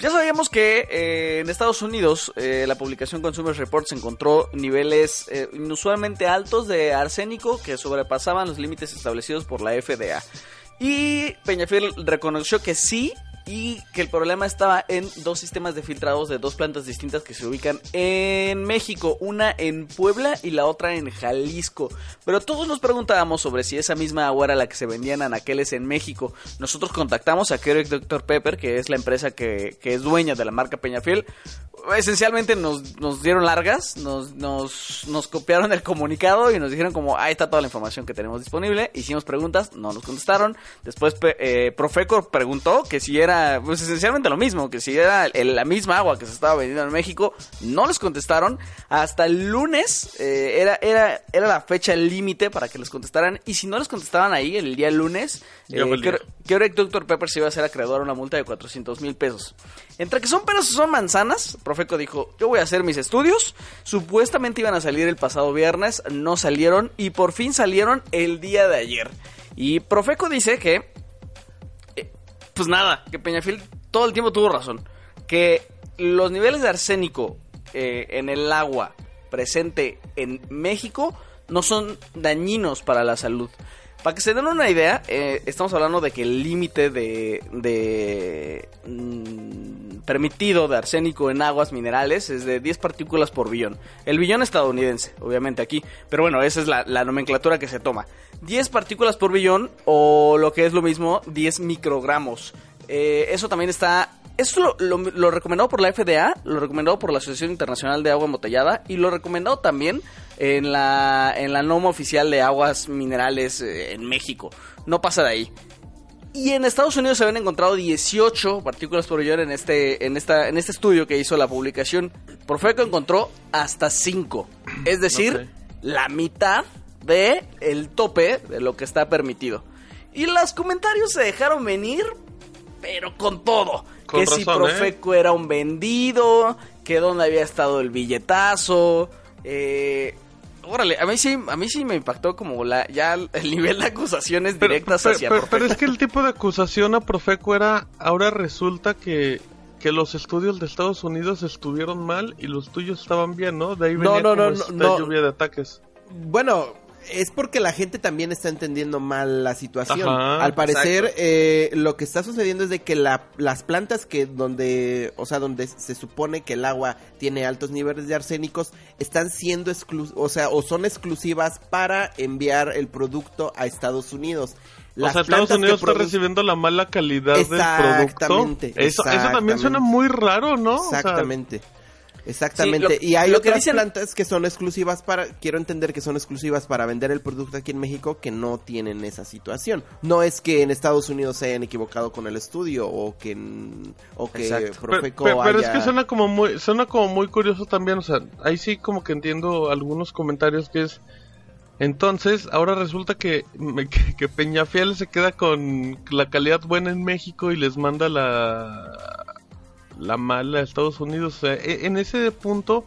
Ya sabíamos que eh, en Estados Unidos eh, la publicación Consumer Reports encontró niveles eh, inusualmente altos de arsénico que sobrepasaban los límites establecidos por la FDA. Y Peñafiel reconoció que sí, y que el problema estaba en dos sistemas de filtrados de dos plantas distintas que se ubican en México, una en Puebla y la otra en Jalisco. Pero todos nos preguntábamos sobre si esa misma agua era la que se vendían anaqueles en México. Nosotros contactamos a Keurig Dr. Pepper, que es la empresa que, es dueña de la marca Peñafiel. Esencialmente nos, nos dieron largas, nos, nos, copiaron el comunicado y nos dijeron como, ahí está toda la información que tenemos disponible. Hicimos preguntas, no nos contestaron. Después eh, Profeco preguntó que si era pues esencialmente lo mismo, que si era la misma agua que se estaba vendiendo en México, no les contestaron. Hasta el lunes eh, era, era, era la fecha límite para que les contestaran. Y si no les contestaban ahí, el día lunes, eh, que ahora Dr. Pepper se iba a hacer acreedor a una multa de 400 mil pesos. Entre que son peras o son manzanas, Profeco dijo, yo voy a hacer mis estudios. Supuestamente iban a salir el pasado viernes, no salieron y por fin salieron el día de ayer. Y Profeco dice que pues nada, que Peñafiel todo el tiempo tuvo razón. Que los niveles de arsénico eh, en el agua presente en México no son dañinos para la salud. Para que se den una idea, eh, estamos hablando de que el límite de, de mm, permitido de arsénico en aguas minerales es de 10 partículas por billón. El billón estadounidense, obviamente aquí, pero bueno, esa es la, la nomenclatura que se toma. 10 partículas por billón o lo que es lo mismo, 10 microgramos. Eh, eso también está esto lo, lo, recomendado por la FDA, lo recomendado por la Asociación Internacional de Agua Embotellada y lo recomendado también en la, en la norma oficial de aguas minerales eh, en México. No pasa de ahí. Y en Estados Unidos se habían encontrado 18 partículas por billón en este, en esta, en este estudio que hizo la publicación. Profeco encontró hasta 5. Es decir, la mitad de el tope de lo que está permitido. Y los comentarios se dejaron venir, pero con todo que si ¿eh? Profeco era un vendido, que dónde había estado el billetazo. Eh, órale, a mí sí, a mí sí me impactó como la, ya el nivel de acusaciones directas hacia pero, Pero es que el tipo de acusación a Profeco era, ahora resulta que, que los estudios de Estados Unidos estuvieron mal y los tuyos estaban bien, ¿no? De ahí venía no, no, no, no, lluvia de ataques. Bueno, es porque la gente también está entendiendo mal la situación. Al parecer, eh, lo que está sucediendo es de que las plantas que donde, o sea, donde se supone que el agua tiene altos niveles de arsénicos, están siendo exclusivas, o sea, o son exclusivas para enviar el producto a Estados Unidos. o sea, Estados Unidos está recibiendo la mala calidad del producto. Eso, eso también suena muy raro, ¿no? Exactamente. Exactamente. y hay otras plantas que son exclusivas para, quiero entender que son exclusivas para vender el producto aquí en México que no tienen esa situación. No es que en Estados Unidos se hayan equivocado con el estudio o que, o que Profeco pero, es que suena como muy, suena como muy curioso también, o sea, ahí sí como que entiendo algunos comentarios que es, entonces, ahora resulta que, que, que, Peñafiel se queda con la calidad buena en México y les manda la la mala de Estados Unidos. E, en ese punto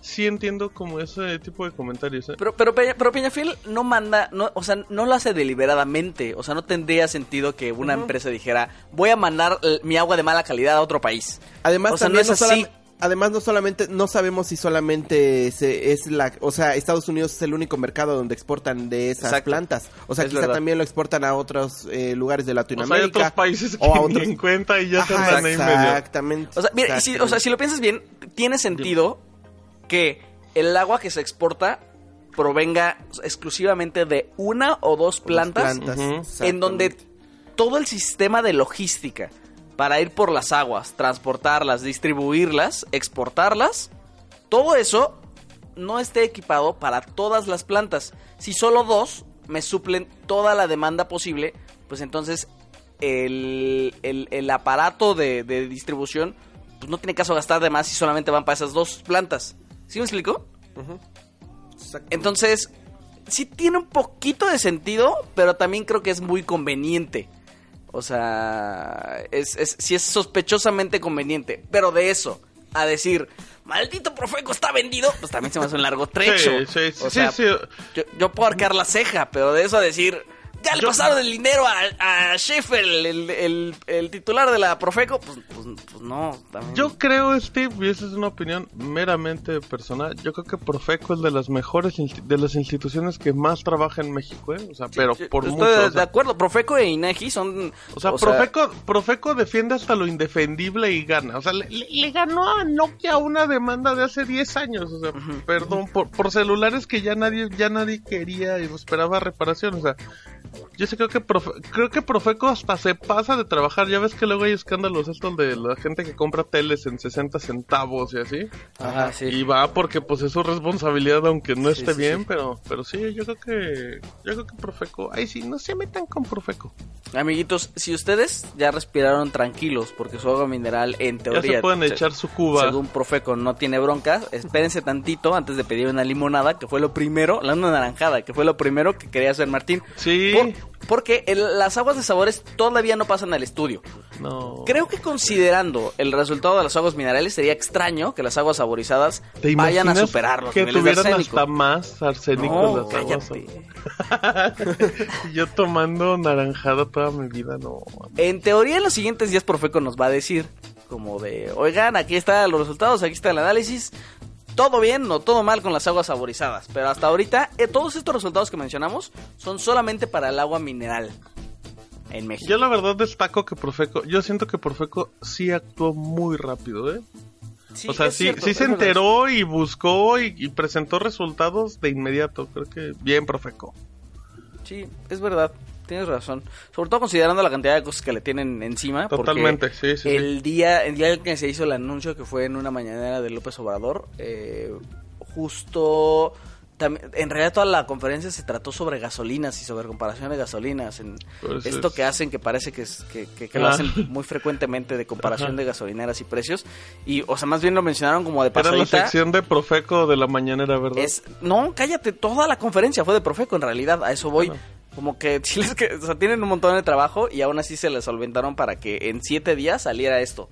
sí entiendo como ese tipo de comentarios. ¿eh? Pero, pero, pero Peñafiel no manda, no, o sea, no lo hace deliberadamente. O sea, no tendría sentido que una empresa dijera, voy a mandar mi agua de mala calidad a otro país. Además, o sea, no es así además no solamente no sabemos si solamente se, es la o sea Estados Unidos es el único mercado donde exportan de esas plantas. O sea quizá también lo exportan a otros eh, lugares de Latinoamérica o, sea, hay otros países que o a otros... en cuenta y ya están ahí medio. exactamente o sea mira si, o sea si lo piensas bien tiene sentido que el agua que se exporta provenga exclusivamente de una o dos plantas, en donde todo el sistema de logística para ir por las aguas, transportarlas, distribuirlas, exportarlas, todo eso no esté equipado para todas las plantas. Si solo dos me suplen toda la demanda posible, pues entonces el, el, aparato de, distribución, pues no tiene caso gastar de más si solamente van para esas dos plantas. ¿Sí me explico? Entonces, sí tiene un poquito de sentido, pero también creo que es muy conveniente. O sea, es, es, sí es sospechosamente conveniente. Pero de eso, a decir, maldito Profeco está vendido, pues también se me hace un largo trecho. Sí, sí, sí, Yo, yo, puedo arquear la ceja, pero de eso a decir, ya le pasaron el dinero a, a el, el, titular de la Profeco. Pues, pues, pues no. Yo creo, Steve, y esa es una opinión meramente personal. Yo creo que Profeco es de las mejores de las instituciones que más trabaja en México, ¿eh? O sea, pero por mucho. de acuerdo, Profeco e INEGI son. O sea, Profeco, Profeco defiende hasta lo indefendible y gana. O sea, le, ganó a Nokia una demanda de hace 10 años. O sea, perdón, por, por celulares que ya nadie, ya nadie quería y esperaba reparación. O sea, Bye. Yo sé, creo que, creo que Profeco hasta se pasa de trabajar. Ya ves que luego hay escándalos estos de la gente que compra teles en 60 centavos y así. Ajá, sí. Y va porque pues es su responsabilidad aunque no esté bien, pero pero sí, yo creo que yo creo que Profeco, ay sí, no se metan con Profeco. Amiguitos, si ustedes ya respiraron tranquilos porque su agua mineral en teoría ya se pueden echar su cuba. Según Profeco no tiene bronca, espérense tantito antes de pedir una limonada, que fue lo primero, la una naranjada, que fue lo primero que quería hacer Martín. Sí porque las aguas de sabores todavía no pasan al estudio. No. Creo que considerando el resultado de las aguas minerales sería extraño que las aguas saborizadas vayan a superar los que niveles tuvieran hasta más arsénico las aguas. Yo tomando naranjada toda mi vida, no. En teoría en los siguientes días Profeco nos va a decir como de, oigan, aquí están los resultados, aquí está el análisis, todo bien o todo mal con las aguas saborizadas. Pero hasta ahorita, eh, todos estos resultados que mencionamos son solamente para el agua mineral en México. Yo la verdad destaco que Profeco, yo siento que Profeco sí actuó muy rápido, ¿eh? o sea, sí, sí se enteró y buscó y, presentó resultados de inmediato. Creo que bien Profeco. Sí, es verdad tienes razón. Sobre todo considerando la cantidad de cosas que le tienen encima. Totalmente, sí, sí. El día, el día en que se hizo el anuncio, que fue en una mañanera de López Obrador, eh, justo en realidad toda la conferencia se trató sobre gasolinas y sobre comparación de gasolinas. En pues esto que hacen que parece que, que, lo ah. hacen muy frecuentemente de comparación de gasolineras y precios. Y, o sea, más bien lo mencionaron como de pasadita. Era la sección de Profeco de la mañanera, ¿verdad? Es, no, cállate, toda la conferencia fue de Profeco en realidad, a eso voy. Como que, que o sea, tienen un montón de trabajo y aún así se les solventaron para que en siete días saliera esto.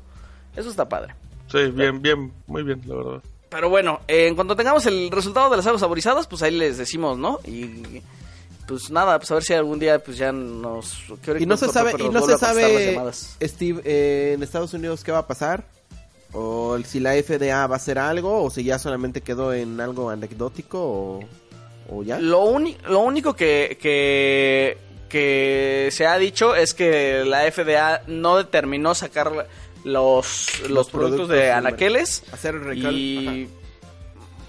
Eso está padre. Sí, bien, bien, muy bien, la verdad. Pero bueno, en cuanto tengamos el resultado de las aguas saborizadas, pues ahí les decimos, ¿no? Y pues nada, pues a ver si algún día pues ya nos... Y no se sabe, y no se sabe, Steve, eh, en Estados Unidos qué va a pasar. O si la FDA va a hacer algo, o si ya solamente quedó en algo anecdótico, o... Lo, lo único que, que, se ha dicho es que la FDA no determinó sacar los, los, productos, de anaqueles. Hacer Y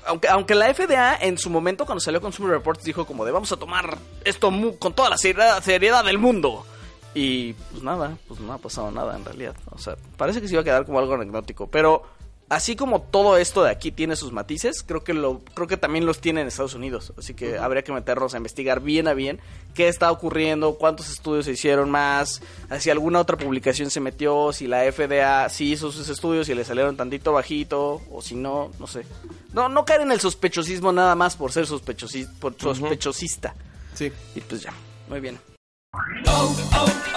aunque, aunque la FDA en su momento cuando salió Consumer Reports dijo como de vamos a tomar esto con toda la seriedad, seriedad del mundo. Y pues nada, pues no ha pasado nada en realidad. O sea, parece que se iba a quedar como algo anecdótico. Pero así como todo esto de aquí tiene sus matices, creo que lo creo que también los tiene en Estados Unidos, así que habría que meternos a investigar bien a bien qué está ocurriendo, cuántos estudios se hicieron más, si alguna otra publicación se metió, si la FDA sí hizo sus estudios y le salieron tantito bajito o si no, no sé. No no caer en el sospechosismo nada más por ser por sospechosista. Sí. Y pues ya, muy bien. Oh, oh, oh,